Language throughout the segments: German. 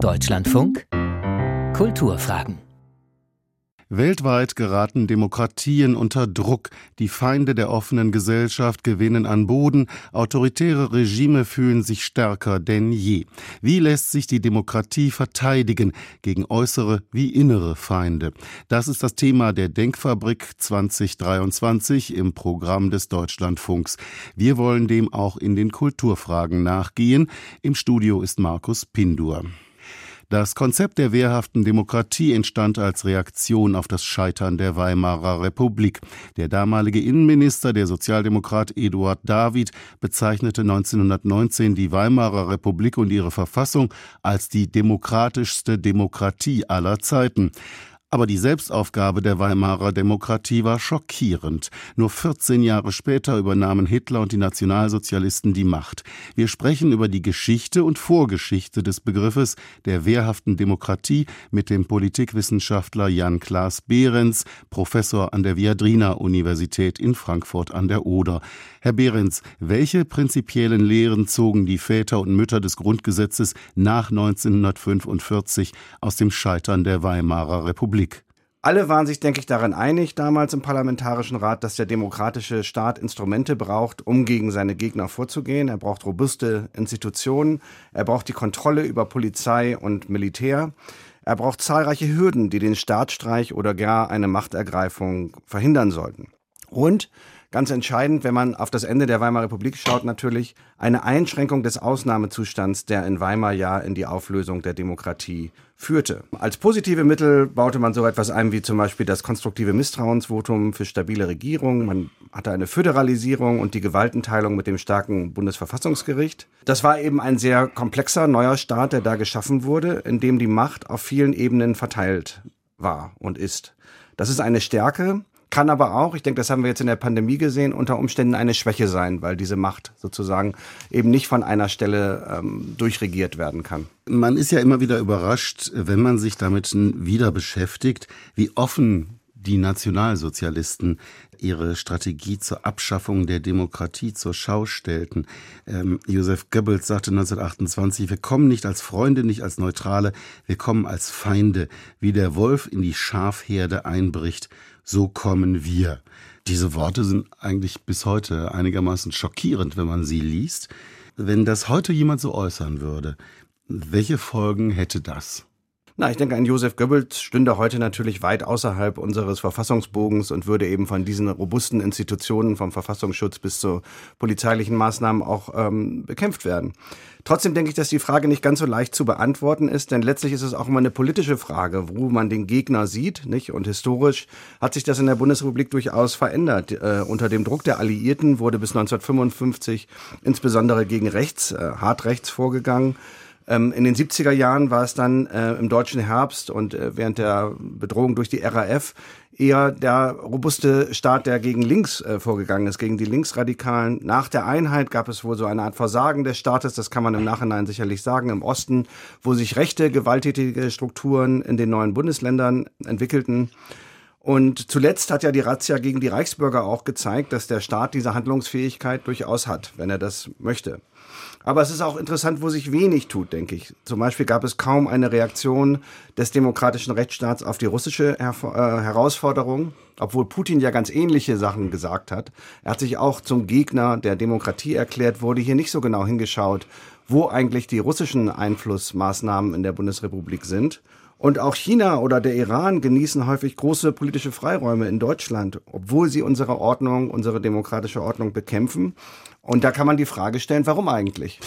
Deutschlandfunk Kulturfragen Weltweit geraten Demokratien unter Druck, die Feinde der offenen Gesellschaft gewinnen an Boden, autoritäre Regime fühlen sich stärker denn je. Wie lässt sich die Demokratie verteidigen gegen äußere wie innere Feinde? Das ist das Thema der Denkfabrik 2023 im Programm des Deutschlandfunks. Wir wollen dem auch in den Kulturfragen nachgehen. Im Studio ist Markus Pindur. Das Konzept der wehrhaften Demokratie entstand als Reaktion auf das Scheitern der Weimarer Republik. Der damalige Innenminister, der Sozialdemokrat Eduard David, bezeichnete 1919 die Weimarer Republik und ihre Verfassung als die demokratischste Demokratie aller Zeiten. Aber die Selbstaufgabe der Weimarer Demokratie war schockierend. Nur 14 Jahre später übernahmen Hitler und die Nationalsozialisten die Macht. Wir sprechen über die Geschichte und Vorgeschichte des Begriffes der wehrhaften Demokratie mit dem Politikwissenschaftler Jan Klaas Behrens, Professor an der Viadrina Universität in Frankfurt an der Oder. Herr Behrens, welche prinzipiellen Lehren zogen die Väter und Mütter des Grundgesetzes nach 1945 aus dem Scheitern der Weimarer Republik? Alle waren sich, denke ich, daran einig damals im Parlamentarischen Rat, dass der demokratische Staat Instrumente braucht, um gegen seine Gegner vorzugehen. Er braucht robuste Institutionen, er braucht die Kontrolle über Polizei und Militär. Er braucht zahlreiche Hürden, die den Staatsstreich oder gar eine Machtergreifung verhindern sollten. Und Ganz entscheidend, wenn man auf das Ende der Weimarer Republik schaut, natürlich eine Einschränkung des Ausnahmezustands, der in Weimar ja in die Auflösung der Demokratie führte. Als positive Mittel baute man so etwas ein wie zum Beispiel das konstruktive Misstrauensvotum für stabile Regierung. Man hatte eine Föderalisierung und die Gewaltenteilung mit dem starken Bundesverfassungsgericht. Das war eben ein sehr komplexer neuer Staat, der da geschaffen wurde, in dem die Macht auf vielen Ebenen verteilt war und ist. Das ist eine Stärke, kann aber auch, ich denke, das haben wir jetzt in der Pandemie gesehen, unter Umständen eine Schwäche sein, weil diese Macht sozusagen eben nicht von einer Stelle ähm, durchregiert werden kann. Man ist ja immer wieder überrascht, wenn man sich damit wieder beschäftigt, wie offen die Nationalsozialisten ihre Strategie zur Abschaffung der Demokratie zur Schau stellten. Ähm, Joseph Goebbels sagte 1928, wir kommen nicht als Freunde, nicht als Neutrale, wir kommen als Feinde. Wie der Wolf in die Schafherde einbricht, so kommen wir. Diese Worte sind eigentlich bis heute einigermaßen schockierend, wenn man sie liest. Wenn das heute jemand so äußern würde, welche Folgen hätte das? Na, ich denke, ein Josef Goebbels stünde heute natürlich weit außerhalb unseres Verfassungsbogens und würde eben von diesen robusten Institutionen, vom Verfassungsschutz bis zu polizeilichen Maßnahmen auch ähm, bekämpft werden. Trotzdem denke ich, dass die Frage nicht ganz so leicht zu beantworten ist, denn letztlich ist es auch immer eine politische Frage, wo man den Gegner sieht, nicht? Und historisch hat sich das in der Bundesrepublik durchaus verändert. Äh, unter dem Druck der Alliierten wurde bis 1955 insbesondere gegen rechts, äh, hart rechts vorgegangen. Ähm, in den 70er Jahren war es dann äh, im deutschen Herbst und äh, während der Bedrohung durch die RAF eher der robuste Staat, der gegen links äh, vorgegangen ist, gegen die Linksradikalen. Nach der Einheit gab es wohl so eine Art Versagen des Staates, das kann man im Nachhinein sicherlich sagen, im Osten, wo sich rechte, gewalttätige Strukturen in den neuen Bundesländern entwickelten. Und zuletzt hat ja die Razzia gegen die Reichsbürger auch gezeigt, dass der Staat diese Handlungsfähigkeit durchaus hat, wenn er das möchte. Aber es ist auch interessant, wo sich wenig tut, denke ich. Zum Beispiel gab es kaum eine Reaktion des demokratischen Rechtsstaats auf die russische Her äh, Herausforderung, obwohl Putin ja ganz ähnliche Sachen gesagt hat. Er hat sich auch zum Gegner der Demokratie erklärt, wurde hier nicht so genau hingeschaut, wo eigentlich die russischen Einflussmaßnahmen in der Bundesrepublik sind. Und auch China oder der Iran genießen häufig große politische Freiräume in Deutschland, obwohl sie unsere Ordnung, unsere demokratische Ordnung bekämpfen. Und da kann man die Frage stellen, warum eigentlich?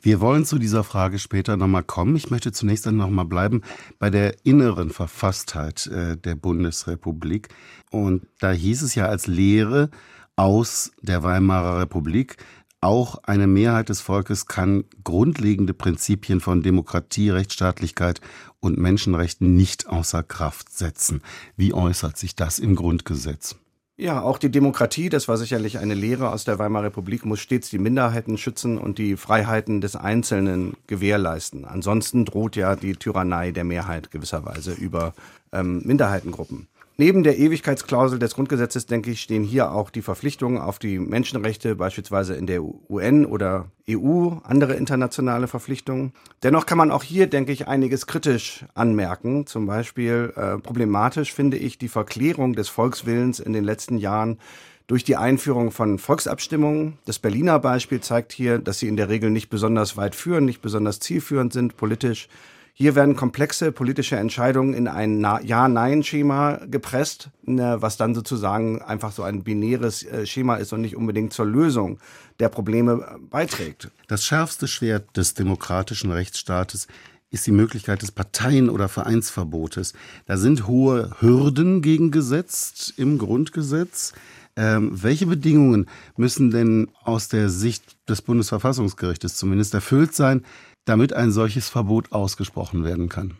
Wir wollen zu dieser Frage später nochmal kommen. Ich möchte zunächst dann nochmal bleiben bei der inneren Verfasstheit äh, der Bundesrepublik. Und da hieß es ja als Lehre aus der Weimarer Republik, auch eine Mehrheit des Volkes kann grundlegende Prinzipien von Demokratie, Rechtsstaatlichkeit und Menschenrechten nicht außer Kraft setzen. Wie äußert sich das im Grundgesetz? Ja, auch die Demokratie, das war sicherlich eine Lehre aus der Weimarer Republik, muss stets die Minderheiten schützen und die Freiheiten des Einzelnen gewährleisten. Ansonsten droht ja die Tyrannei der Mehrheit gewisserweise über ähm, Minderheitengruppen. Neben der Ewigkeitsklausel des Grundgesetzes, denke ich, stehen hier auch die Verpflichtungen auf die Menschenrechte, beispielsweise in der UN oder EU, andere internationale Verpflichtungen. Dennoch kann man auch hier, denke ich, einiges kritisch anmerken. Zum Beispiel äh, problematisch finde ich die Verklärung des Volkswillens in den letzten Jahren durch die Einführung von Volksabstimmungen. Das Berliner Beispiel zeigt hier, dass sie in der Regel nicht besonders weit führen, nicht besonders zielführend sind politisch. Hier werden komplexe politische Entscheidungen in ein Ja-Nein-Schema gepresst, ne, was dann sozusagen einfach so ein binäres äh, Schema ist und nicht unbedingt zur Lösung der Probleme äh, beiträgt. Das schärfste Schwert des demokratischen Rechtsstaates ist die Möglichkeit des Parteien- oder Vereinsverbotes. Da sind hohe Hürden gegen gesetzt im Grundgesetz. Ähm, welche Bedingungen müssen denn aus der Sicht des Bundesverfassungsgerichtes zumindest erfüllt sein, damit ein solches Verbot ausgesprochen werden kann?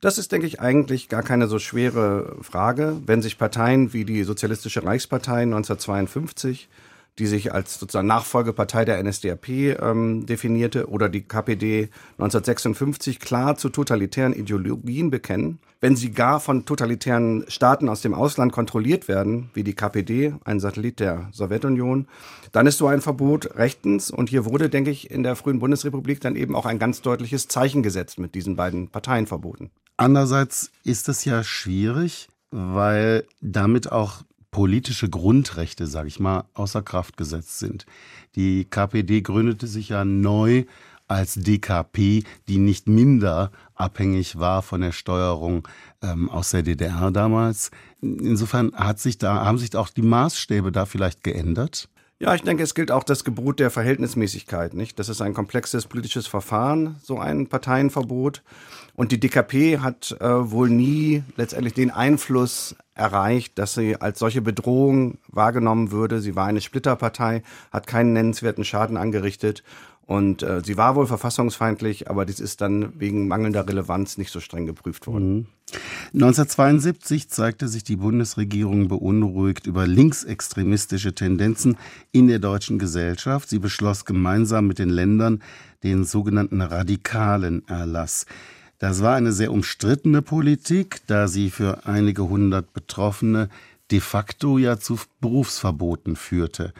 Das ist, denke ich, eigentlich gar keine so schwere Frage. Wenn sich Parteien wie die Sozialistische Reichspartei 1952 die sich als sozusagen Nachfolgepartei der NSDAP ähm, definierte, oder die KPD 1956 klar zu totalitären Ideologien bekennen, wenn sie gar von totalitären Staaten aus dem Ausland kontrolliert werden, wie die KPD, ein Satellit der Sowjetunion, dann ist so ein Verbot rechtens. Und hier wurde, denke ich, in der frühen Bundesrepublik dann eben auch ein ganz deutliches Zeichen gesetzt mit diesen beiden Parteienverboten. Andererseits ist es ja schwierig, weil damit auch politische Grundrechte, sage ich mal, außer Kraft gesetzt sind. Die KPD gründete sich ja neu als DKP, die nicht minder abhängig war von der Steuerung ähm, aus der DDR damals. Insofern hat sich da, haben sich auch die Maßstäbe da vielleicht geändert? Ja, ich denke, es gilt auch das Gebot der Verhältnismäßigkeit, nicht? Das ist ein komplexes politisches Verfahren, so ein Parteienverbot. Und die DKP hat äh, wohl nie letztendlich den Einfluss erreicht, dass sie als solche Bedrohung wahrgenommen würde. Sie war eine Splitterpartei, hat keinen nennenswerten Schaden angerichtet und äh, sie war wohl verfassungsfeindlich, aber dies ist dann wegen mangelnder Relevanz nicht so streng geprüft worden. Mhm. 1972 zeigte sich die Bundesregierung beunruhigt über linksextremistische Tendenzen in der deutschen Gesellschaft. Sie beschloss gemeinsam mit den Ländern den sogenannten radikalen Erlass. Das war eine sehr umstrittene Politik, da sie für einige hundert Betroffene de facto ja zu Berufsverboten führte.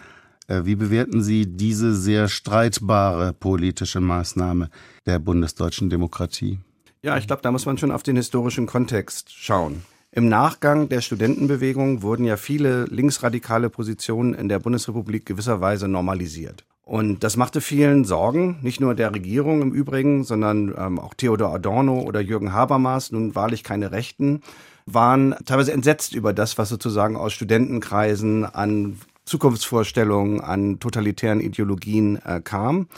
Äh, wie bewerten Sie diese sehr streitbare politische Maßnahme der bundesdeutschen Demokratie? Ja, ich glaube, da muss man schon auf den historischen Kontext schauen. Im Nachgang der Studentenbewegung wurden ja viele linksradikale Positionen in der Bundesrepublik gewisserweise normalisiert. Und das machte vielen Sorgen, nicht nur der Regierung im Übrigen, sondern ähm, auch Theodor Adorno oder Jürgen Habermas, nun wahrlich keine Rechten, waren teilweise entsetzt über das, was sozusagen aus Studentenkreisen an Zukunftsvorstellungen, an totalitären Ideologien äh, kam.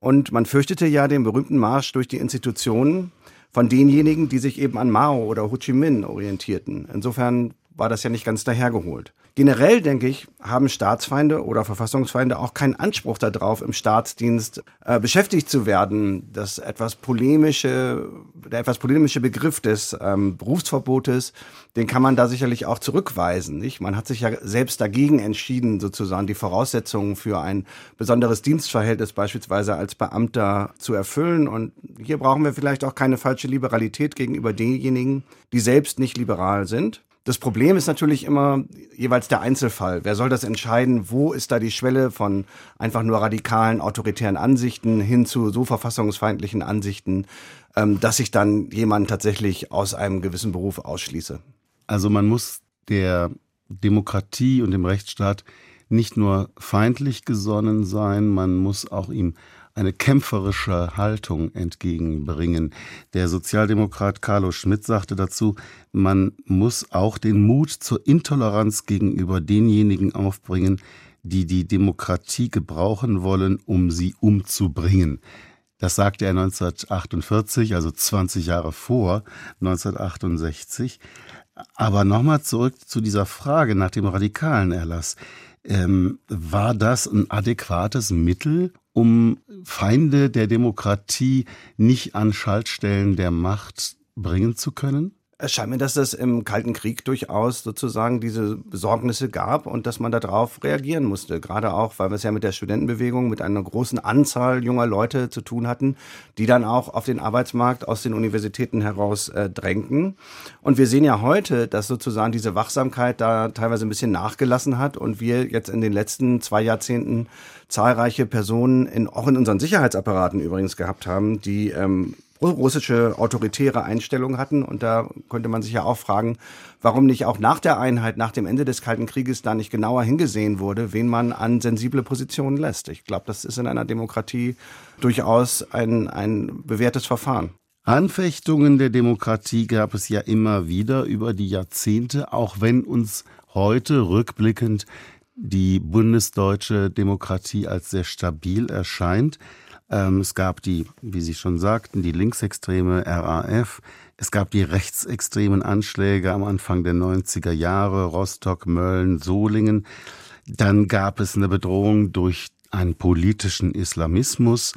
Und man fürchtete ja den berühmten Marsch durch die Institutionen von denjenigen, die sich eben an Mao oder Ho Chi Minh orientierten. Insofern war das ja nicht ganz dahergeholt. Generell, denke ich, haben Staatsfeinde oder Verfassungsfeinde auch keinen Anspruch darauf, im Staatsdienst äh, beschäftigt zu werden. Das etwas polemische, der etwas polemische Begriff des ähm, Berufsverbotes, den kann man da sicherlich auch zurückweisen. Nicht? Man hat sich ja selbst dagegen entschieden, sozusagen die Voraussetzungen für ein besonderes Dienstverhältnis beispielsweise als Beamter zu erfüllen. Und hier brauchen wir vielleicht auch keine falsche Liberalität gegenüber denjenigen, die selbst nicht liberal sind. Das Problem ist natürlich immer jeweils der Einzelfall. Wer soll das entscheiden? Wo ist da die Schwelle von einfach nur radikalen, autoritären Ansichten hin zu so verfassungsfeindlichen Ansichten, ähm, dass ich dann jemanden tatsächlich aus einem gewissen Beruf ausschließe? Also man muss der Demokratie und dem Rechtsstaat nicht nur feindlich gesonnen sein, man muss auch ihm eine kämpferische Haltung entgegenbringen. Der Sozialdemokrat Carlo Schmidt sagte dazu, man muss auch den Mut zur Intoleranz gegenüber denjenigen aufbringen, die die Demokratie gebrauchen wollen, um sie umzubringen. Das sagte er 1948, also 20 Jahre vor 1968. Aber nochmal zurück zu dieser Frage nach dem radikalen Erlass. Ähm, war das ein adäquates Mittel, um Feinde der Demokratie nicht an Schaltstellen der Macht bringen zu können? Es scheint mir, dass es im Kalten Krieg durchaus sozusagen diese Besorgnisse gab und dass man darauf reagieren musste. Gerade auch, weil wir es ja mit der Studentenbewegung, mit einer großen Anzahl junger Leute zu tun hatten, die dann auch auf den Arbeitsmarkt aus den Universitäten heraus äh, drängten. Und wir sehen ja heute, dass sozusagen diese Wachsamkeit da teilweise ein bisschen nachgelassen hat und wir jetzt in den letzten zwei Jahrzehnten zahlreiche Personen in, auch in unseren Sicherheitsapparaten übrigens gehabt haben, die ähm, russische autoritäre Einstellung hatten. Und da könnte man sich ja auch fragen, warum nicht auch nach der Einheit, nach dem Ende des Kalten Krieges da nicht genauer hingesehen wurde, wen man an sensible Positionen lässt. Ich glaube, das ist in einer Demokratie durchaus ein, ein bewährtes Verfahren. Anfechtungen der Demokratie gab es ja immer wieder über die Jahrzehnte, auch wenn uns heute rückblickend die bundesdeutsche Demokratie als sehr stabil erscheint. Ähm, es gab die, wie Sie schon sagten, die linksextreme RAF. Es gab die rechtsextremen Anschläge am Anfang der 90er Jahre, Rostock, Mölln, Solingen. Dann gab es eine Bedrohung durch einen politischen Islamismus.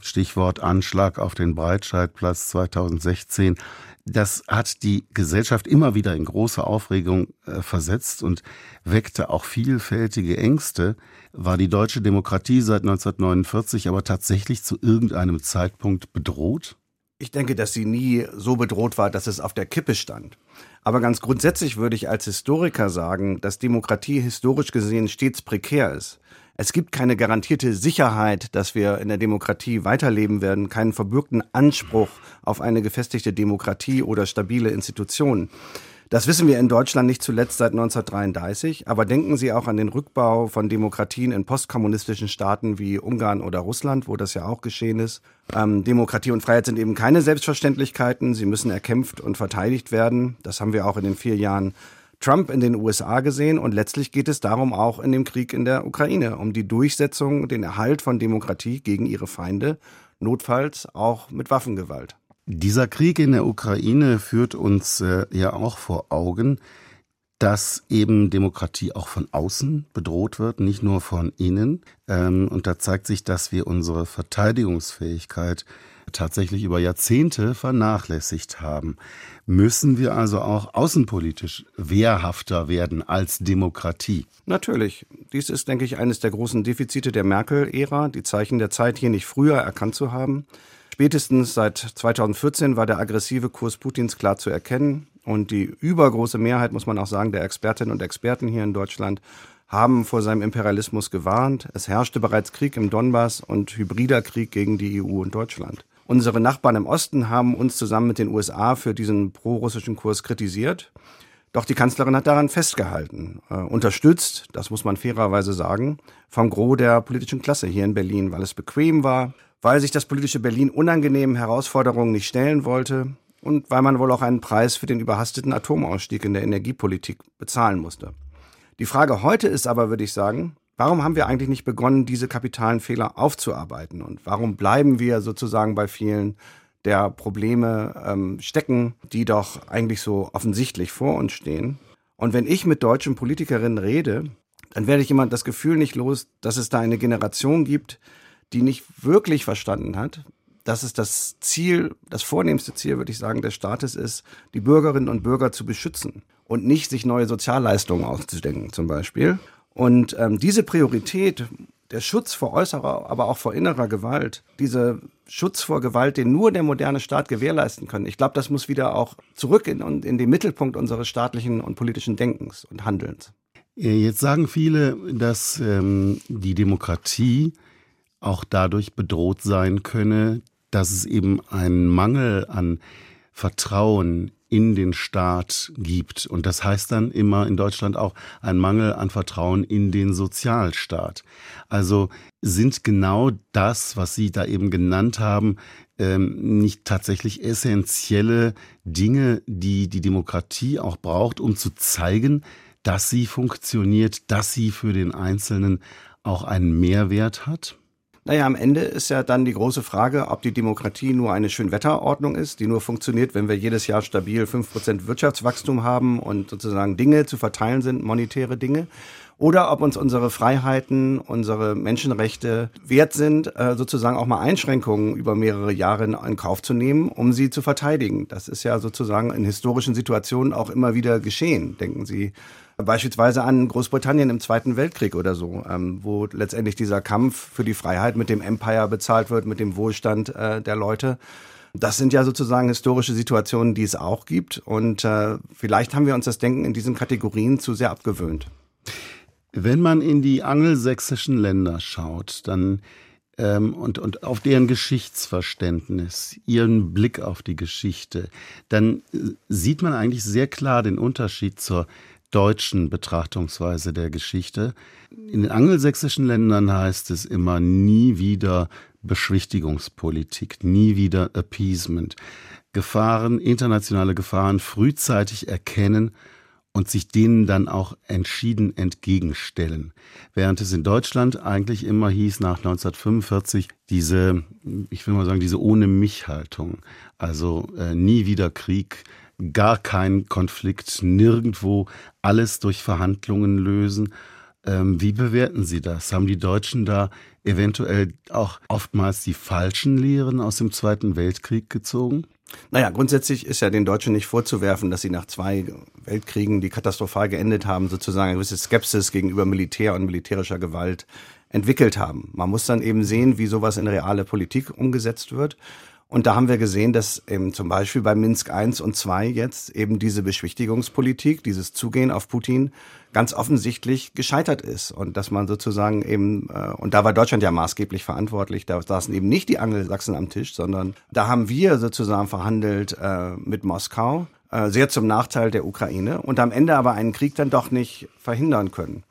Stichwort Anschlag auf den Breitscheidplatz 2016. Das hat die Gesellschaft immer wieder in große Aufregung äh, versetzt und weckte auch vielfältige Ängste. War die deutsche Demokratie seit 1949 aber tatsächlich zu irgendeinem Zeitpunkt bedroht? Ich denke, dass sie nie so bedroht war, dass es auf der Kippe stand. Aber ganz grundsätzlich würde ich als Historiker sagen, dass Demokratie historisch gesehen stets prekär ist. Es gibt keine garantierte Sicherheit, dass wir in der Demokratie weiterleben werden, keinen verbürgten Anspruch auf eine gefestigte Demokratie oder stabile Institutionen. Das wissen wir in Deutschland nicht zuletzt seit 1933, aber denken Sie auch an den Rückbau von Demokratien in postkommunistischen Staaten wie Ungarn oder Russland, wo das ja auch geschehen ist. Ähm, Demokratie und Freiheit sind eben keine Selbstverständlichkeiten, sie müssen erkämpft und verteidigt werden. Das haben wir auch in den vier Jahren Trump in den USA gesehen und letztlich geht es darum auch in dem Krieg in der Ukraine, um die Durchsetzung, den Erhalt von Demokratie gegen ihre Feinde, notfalls auch mit Waffengewalt. Dieser Krieg in der Ukraine führt uns äh, ja auch vor Augen, dass eben Demokratie auch von außen bedroht wird, nicht nur von innen. Ähm, und da zeigt sich, dass wir unsere Verteidigungsfähigkeit tatsächlich über Jahrzehnte vernachlässigt haben. Müssen wir also auch außenpolitisch wehrhafter werden als Demokratie? Natürlich. Dies ist, denke ich, eines der großen Defizite der Merkel-Ära, die Zeichen der Zeit hier nicht früher erkannt zu haben. Spätestens seit 2014 war der aggressive Kurs Putins klar zu erkennen. Und die übergroße Mehrheit, muss man auch sagen, der Expertinnen und Experten hier in Deutschland haben vor seinem Imperialismus gewarnt. Es herrschte bereits Krieg im Donbass und hybrider Krieg gegen die EU und Deutschland. Unsere Nachbarn im Osten haben uns zusammen mit den USA für diesen prorussischen Kurs kritisiert. Doch die Kanzlerin hat daran festgehalten, äh, unterstützt, das muss man fairerweise sagen, vom Gros der politischen Klasse hier in Berlin, weil es bequem war, weil sich das politische Berlin unangenehmen Herausforderungen nicht stellen wollte und weil man wohl auch einen Preis für den überhasteten Atomausstieg in der Energiepolitik bezahlen musste. Die Frage heute ist aber, würde ich sagen, Warum haben wir eigentlich nicht begonnen, diese kapitalen Fehler aufzuarbeiten? Und warum bleiben wir sozusagen bei vielen der Probleme ähm, stecken, die doch eigentlich so offensichtlich vor uns stehen? Und wenn ich mit deutschen Politikerinnen rede, dann werde ich immer das Gefühl nicht los, dass es da eine Generation gibt, die nicht wirklich verstanden hat, dass es das Ziel, das vornehmste Ziel, würde ich sagen, des Staates ist, die Bürgerinnen und Bürger zu beschützen und nicht sich neue Sozialleistungen auszudenken zum Beispiel. Und ähm, diese Priorität, der Schutz vor äußerer, aber auch vor innerer Gewalt, diese Schutz vor Gewalt, den nur der moderne Staat gewährleisten kann, ich glaube, das muss wieder auch zurück in, in den Mittelpunkt unseres staatlichen und politischen Denkens und Handelns. Äh, jetzt sagen viele, dass ähm, die Demokratie auch dadurch bedroht sein könne, dass es eben einen Mangel an Vertrauen in den Staat gibt. Und das heißt dann immer in Deutschland auch ein Mangel an Vertrauen in den Sozialstaat. Also sind genau das, was Sie da eben genannt haben, ähm, nicht tatsächlich essentielle Dinge, die die Demokratie auch braucht, um zu zeigen, dass sie funktioniert, dass sie für den Einzelnen auch einen Mehrwert hat? Naja, am Ende ist ja dann die große Frage, ob die Demokratie nur eine Schönwetterordnung ist, die nur funktioniert, wenn wir jedes Jahr stabil fünf Prozent Wirtschaftswachstum haben und sozusagen Dinge zu verteilen sind, monetäre Dinge. oder ob uns unsere Freiheiten, unsere Menschenrechte wert sind, äh, sozusagen auch mal Einschränkungen über mehrere Jahre in Kauf zu nehmen, um sie zu verteidigen. Das ist ja sozusagen in historischen Situationen auch immer wieder geschehen. Denken Sie beispielsweise an Großbritannien im Zweiten Weltkrieg oder so, ähm, wo letztendlich dieser Kampf für die Freiheit mit dem Empire bezahlt wird, mit dem Wohlstand äh, der Leute. Das sind ja sozusagen historische Situationen, die es auch gibt. Und äh, vielleicht haben wir uns das Denken in diesen Kategorien zu sehr abgewöhnt. Wenn man in die angelsächsischen Länder schaut, dann ähm, und, und auf deren Geschichtsverständnis, ihren Blick auf die Geschichte, dann äh, sieht man eigentlich sehr klar den Unterschied zur deutschen Betrachtungsweise der Geschichte. In den angelsächsischen Ländern heißt es immer nie wieder Beschwichtigungspolitik, nie wieder Appeasement. Gefahren, internationale Gefahren frühzeitig erkennen und sich denen dann auch entschieden entgegenstellen. Während es in Deutschland eigentlich immer hieß, nach 1945, diese, ich will mal sagen, diese ohne mich Haltung. Also äh, nie wieder Krieg, gar kein Konflikt, nirgendwo alles durch Verhandlungen lösen. Ähm, wie bewerten Sie das? Haben die Deutschen da eventuell auch oftmals die falschen Lehren aus dem Zweiten Weltkrieg gezogen? Naja, grundsätzlich ist ja den Deutschen nicht vorzuwerfen, dass sie nach zwei Weltkriegen, die katastrophal geendet haben, sozusagen eine gewisse Skepsis gegenüber Militär und militärischer Gewalt entwickelt haben. Man muss dann eben sehen, wie sowas in reale Politik umgesetzt wird. Und da haben wir gesehen, dass eben zum Beispiel bei Minsk I und II jetzt eben diese Beschwichtigungspolitik, dieses Zugehen auf Putin ganz offensichtlich gescheitert ist und dass man sozusagen eben, äh, und da war Deutschland ja maßgeblich verantwortlich, da saßen eben nicht die Angelsachsen am Tisch, sondern da haben wir sozusagen verhandelt äh, mit Moskau, äh, sehr zum Nachteil der Ukraine und am Ende aber einen Krieg dann doch nicht verhindern können.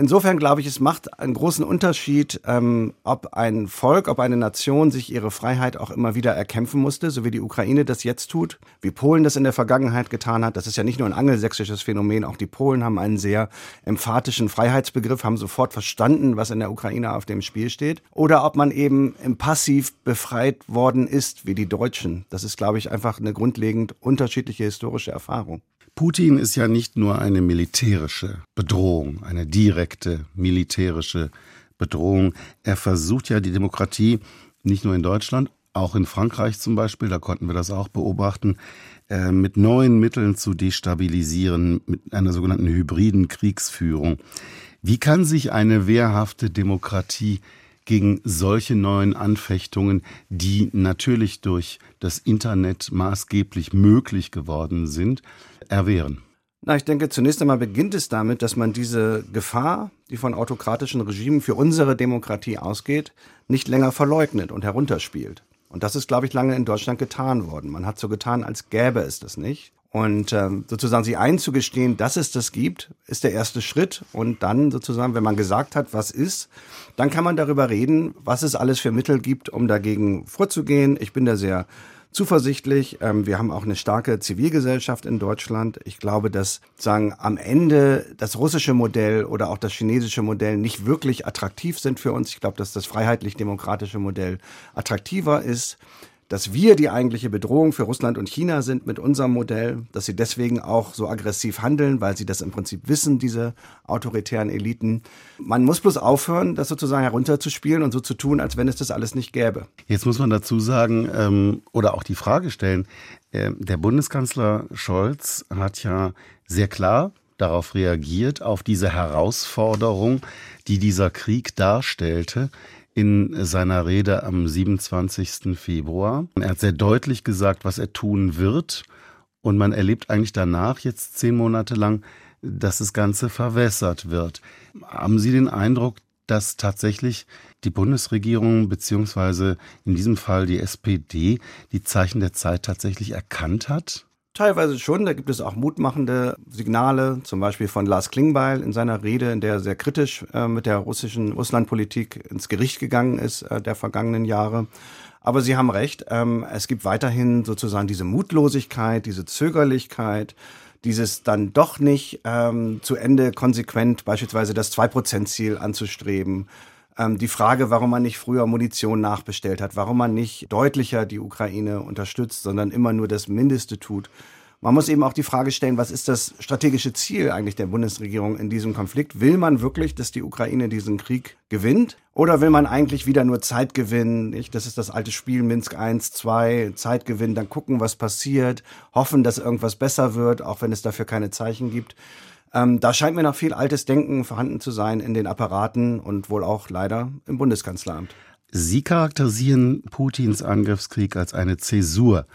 Insofern glaube ich, es macht einen großen Unterschied, ähm, ob ein Volk, ob eine Nation sich ihre Freiheit auch immer wieder erkämpfen musste, so wie die Ukraine das jetzt tut, wie Polen das in der Vergangenheit getan hat. Das ist ja nicht nur ein angelsächsisches Phänomen, auch die Polen haben einen sehr emphatischen Freiheitsbegriff, haben sofort verstanden, was in der Ukraine auf dem Spiel steht. Oder ob man eben im Passiv befreit worden ist, wie die Deutschen. Das ist, glaube ich, einfach eine grundlegend unterschiedliche historische Erfahrung. Putin ist ja nicht nur eine militärische Bedrohung, eine direkte militärische Bedrohung. Er versucht ja die Demokratie nicht nur in Deutschland, auch in Frankreich zum Beispiel, da konnten wir das auch beobachten, äh, mit neuen Mitteln zu destabilisieren, mit einer sogenannten hybriden Kriegsführung. Wie kann sich eine wehrhafte Demokratie gegen solche neuen Anfechtungen, die natürlich durch das Internet maßgeblich möglich geworden sind, erwehren? Na, ich denke, zunächst einmal beginnt es damit, dass man diese Gefahr, die von autokratischen Regimen für unsere Demokratie ausgeht, nicht länger verleugnet und herunterspielt. Und das ist, glaube ich, lange in Deutschland getan worden. Man hat so getan, als gäbe es das nicht. Und ähm, sozusagen sie einzugestehen, dass es das gibt, ist der erste Schritt. Und dann sozusagen, wenn man gesagt hat, was ist, dann kann man darüber reden, was es alles für Mittel gibt, um dagegen vorzugehen. Ich bin da sehr zuversichtlich. Ähm, wir haben auch eine starke Zivilgesellschaft in Deutschland. Ich glaube, dass sagen am Ende das russische Modell oder auch das chinesische Modell nicht wirklich attraktiv sind für uns. Ich glaube, dass das freiheitlich-demokratische Modell attraktiver ist dass wir die eigentliche Bedrohung für Russland und China sind mit unserem Modell, dass sie deswegen auch so aggressiv handeln, weil sie das im Prinzip wissen, diese autoritären Eliten. Man muss bloß aufhören, das sozusagen herunterzuspielen und so zu tun, als wenn es das alles nicht gäbe. Jetzt muss man dazu sagen ähm, oder auch die Frage stellen, äh, der Bundeskanzler Scholz hat ja sehr klar darauf reagiert, auf diese Herausforderung, die dieser Krieg darstellte in seiner Rede am 27. Februar. Er hat sehr deutlich gesagt, was er tun wird. Und man erlebt eigentlich danach jetzt zehn Monate lang, dass das Ganze verwässert wird. Haben Sie den Eindruck, dass tatsächlich die Bundesregierung beziehungsweise in diesem Fall die SPD die Zeichen der Zeit tatsächlich erkannt hat? Teilweise schon, da gibt es auch mutmachende Signale, zum Beispiel von Lars Klingbeil in seiner Rede, in der er sehr kritisch äh, mit der russischen Russlandpolitik ins Gericht gegangen ist äh, der vergangenen Jahre. Aber Sie haben recht, ähm, es gibt weiterhin sozusagen diese Mutlosigkeit, diese Zögerlichkeit, dieses dann doch nicht ähm, zu Ende konsequent beispielsweise das Zwei-Prozent-Ziel anzustreben ähm, die Frage, warum man nicht früher Munition nachbestellt hat, warum man nicht deutlicher die Ukraine unterstützt, sondern immer nur das Mindeste tut. Man muss eben auch die Frage stellen, was ist das strategische Ziel eigentlich der Bundesregierung in diesem Konflikt? Will man wirklich, dass die Ukraine diesen Krieg gewinnt? Oder will man eigentlich wieder nur Zeit gewinnen? Nicht? Das ist das alte Spiel Minsk 1, 2, Zeit gewinnen, dann gucken, was passiert, hoffen, dass irgendwas besser wird, auch wenn es dafür keine Zeichen gibt. Ähm, da scheint mir noch viel altes Denken vorhanden zu sein in den Apparaten und wohl auch leider im Bundeskanzleramt. Sie charakterisieren Putins Angriffskrieg als eine Zäsur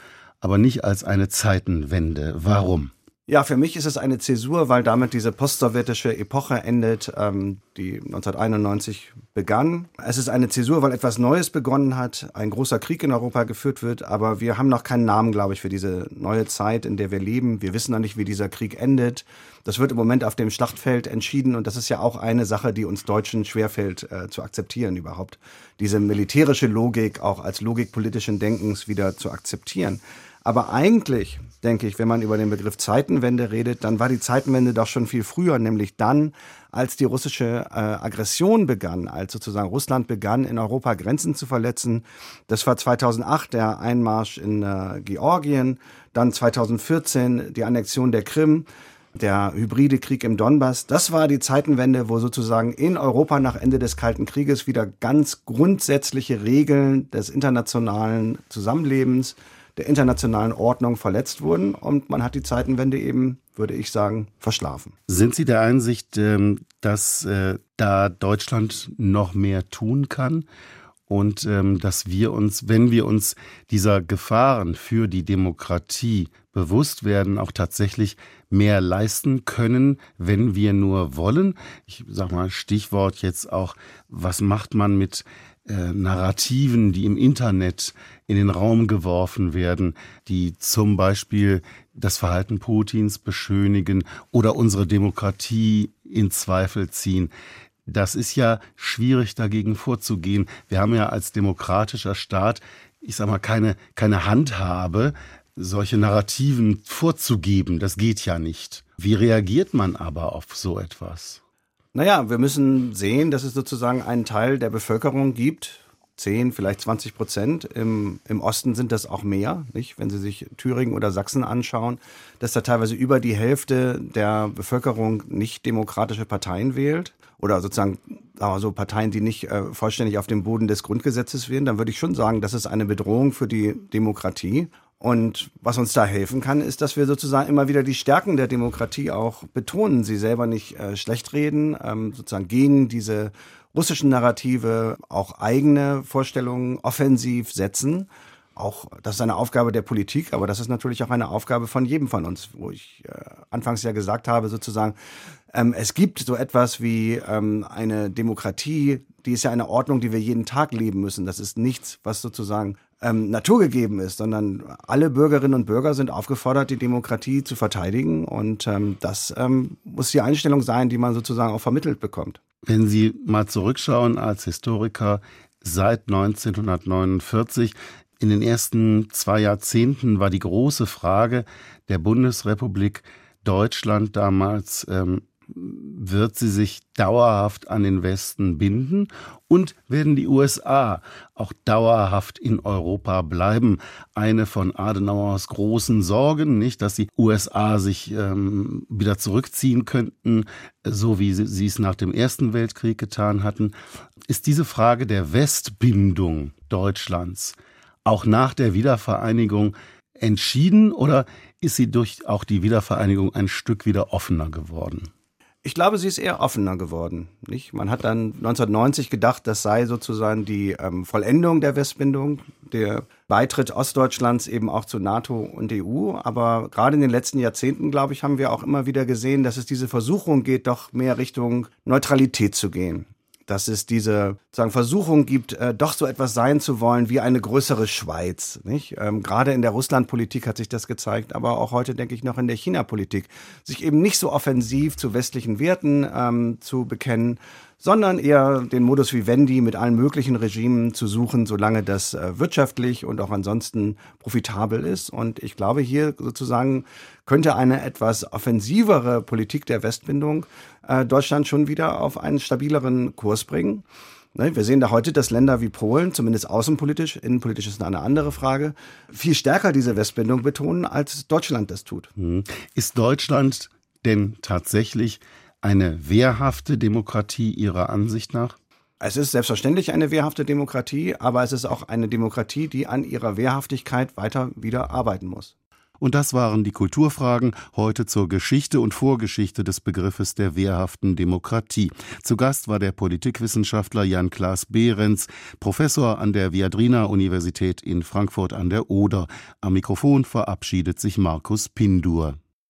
aber nicht als eine Zeitenwende. Warum? Ja, für mich ist es eine Zäsur, weil damit diese postsowjetische Epoche endet, ähm, die 1991 begann. Es ist eine Zäsur, weil etwas Neues begonnen hat, ein großer Krieg in Europa geführt wird, aber wir haben noch keinen Namen, glaube ich, für diese neue Zeit, in der wir leben. Wir wissen noch nicht, wie dieser Krieg endet. Das wird im Moment auf dem Schlachtfeld entschieden und das ist ja auch eine Sache, die uns Deutschen schwerfällt äh, zu akzeptieren überhaupt. Diese militärische Logik auch als Logik politischen Denkens wieder zu akzeptieren. Aber eigentlich, denke ich, wenn man über den Begriff Zeitenwende redet, dann war die Zeitenwende doch schon viel früher, nämlich dann, als die russische äh, Aggression begann, als sozusagen Russland begann, in Europa Grenzen zu verletzen. Das war 2008 der Einmarsch in äh, Georgien, dann 2014 die Annexion der Krim der hybride Krieg im Donbass, das war die Zeitenwende, wo sozusagen in Europa nach Ende des Kalten Krieges wieder ganz grundsätzliche Regeln des internationalen Zusammenlebens der internationalen Ordnung verletzt wurden und man hat die Zeitenwende eben, würde ich sagen, verschlafen. Sind Sie der Einsicht, ähm, dass äh, da Deutschland noch mehr tun kann? Und ähm, dass wir uns, wenn wir uns dieser Gefahren für die Demokratie bewusst werden, auch tatsächlich mehr leisten können, wenn wir nur wollen. Ich sag mal Stichwort jetzt auch, was macht man mit äh, Narrativen, die im Internet in den Raum geworfen werden, die zum Beispiel das Verhalten Putins beschönigen oder unsere Demokratie in Zweifel ziehen. Das ist ja schwierig dagegen vorzugehen. Wir haben ja als demokratischer Staat, ich sag mal, keine, keine Handhabe, solche Narrativen vorzugeben. Das geht ja nicht. Wie reagiert man aber auf so etwas? Naja, wir müssen sehen, dass es sozusagen einen Teil der Bevölkerung gibt, 10, vielleicht 20 Prozent. Im, Im Osten sind das auch mehr, nicht? Wenn Sie sich Thüringen oder Sachsen anschauen, dass da teilweise über die Hälfte der Bevölkerung nicht demokratische Parteien wählt oder sozusagen sagen wir so Parteien, die nicht äh, vollständig auf dem Boden des Grundgesetzes wählen, dann würde ich schon sagen, das ist eine Bedrohung für die Demokratie. Und was uns da helfen kann, ist, dass wir sozusagen immer wieder die Stärken der Demokratie auch betonen, sie selber nicht äh, schlecht reden, ähm, sozusagen gegen diese russischen Narrative auch eigene Vorstellungen offensiv setzen. Auch das ist eine Aufgabe der Politik, aber das ist natürlich auch eine Aufgabe von jedem von uns, wo ich äh, anfangs ja gesagt habe, sozusagen, ähm, es gibt so etwas wie ähm, eine Demokratie, die ist ja eine Ordnung, die wir jeden Tag leben müssen. Das ist nichts, was sozusagen ähm, naturgegeben ist, sondern alle Bürgerinnen und Bürger sind aufgefordert, die Demokratie zu verteidigen. Und ähm, das ähm, muss die Einstellung sein, die man sozusagen auch vermittelt bekommt. Wenn Sie mal zurückschauen als Historiker seit 1949, in den ersten zwei Jahrzehnten war die große Frage der Bundesrepublik Deutschland damals, ähm, wird sie sich dauerhaft an den Westen binden und werden die USA auch dauerhaft in Europa bleiben. Eine von Adenauers großen Sorgen, nicht, dass die USA sich ähm, wieder zurückziehen könnten, so wie sie, sie es nach dem Ersten Weltkrieg getan hatten, ist diese Frage der Westbindung Deutschlands auch nach der Wiedervereinigung entschieden oder ist sie durch auch die Wiedervereinigung ein Stück wieder offener geworden? Ich glaube, sie ist eher offener geworden. Nicht? Man hat dann 1990 gedacht, das sei sozusagen die ähm, Vollendung der Westbindung, der Beitritt Ostdeutschlands eben auch zu NATO und EU. Aber gerade in den letzten Jahrzehnten, glaube ich, haben wir auch immer wieder gesehen, dass es diese Versuchung geht, doch mehr Richtung Neutralität zu gehen dass es diese sagen, Versuchung gibt, äh, doch so etwas sein zu wollen wie eine größere Schweiz. Nicht? Ähm, gerade in der Russlandpolitik hat sich das gezeigt, aber auch heute denke ich noch in der China-Politik, sich eben nicht so offensiv zu westlichen Werten ähm, zu bekennen, sondern eher den Modus vivendi mit allen möglichen Regimen zu suchen, solange das äh, wirtschaftlich und auch ansonsten profitabel ist. Und ich glaube, hier sozusagen könnte eine etwas offensivere Politik der Westbindung äh, Deutschland schon wieder auf einen stabileren Kurs bringen. Ne, wir sehen da heute, dass Länder wie Polen, zumindest außenpolitisch, innenpolitisch ist eine andere Frage, viel stärker diese Westbindung betonen, als Deutschland das tut. Hm. Ist Deutschland denn tatsächlich eine wehrhafte Demokratie Ihrer Ansicht nach? Es ist selbstverständlich eine wehrhafte Demokratie, aber es ist auch eine Demokratie, die an ihrer Wehrhaftigkeit weiter wieder arbeiten muss. Und das waren die Kulturfragen heute zur Geschichte und Vorgeschichte des Begriffes der wehrhaften Demokratie. Zu Gast war der Politikwissenschaftler Jan-Klaas Behrens, Professor an der Viadrina Universität in Frankfurt an der Oder. Am Mikrofon verabschiedet sich Markus Pindur.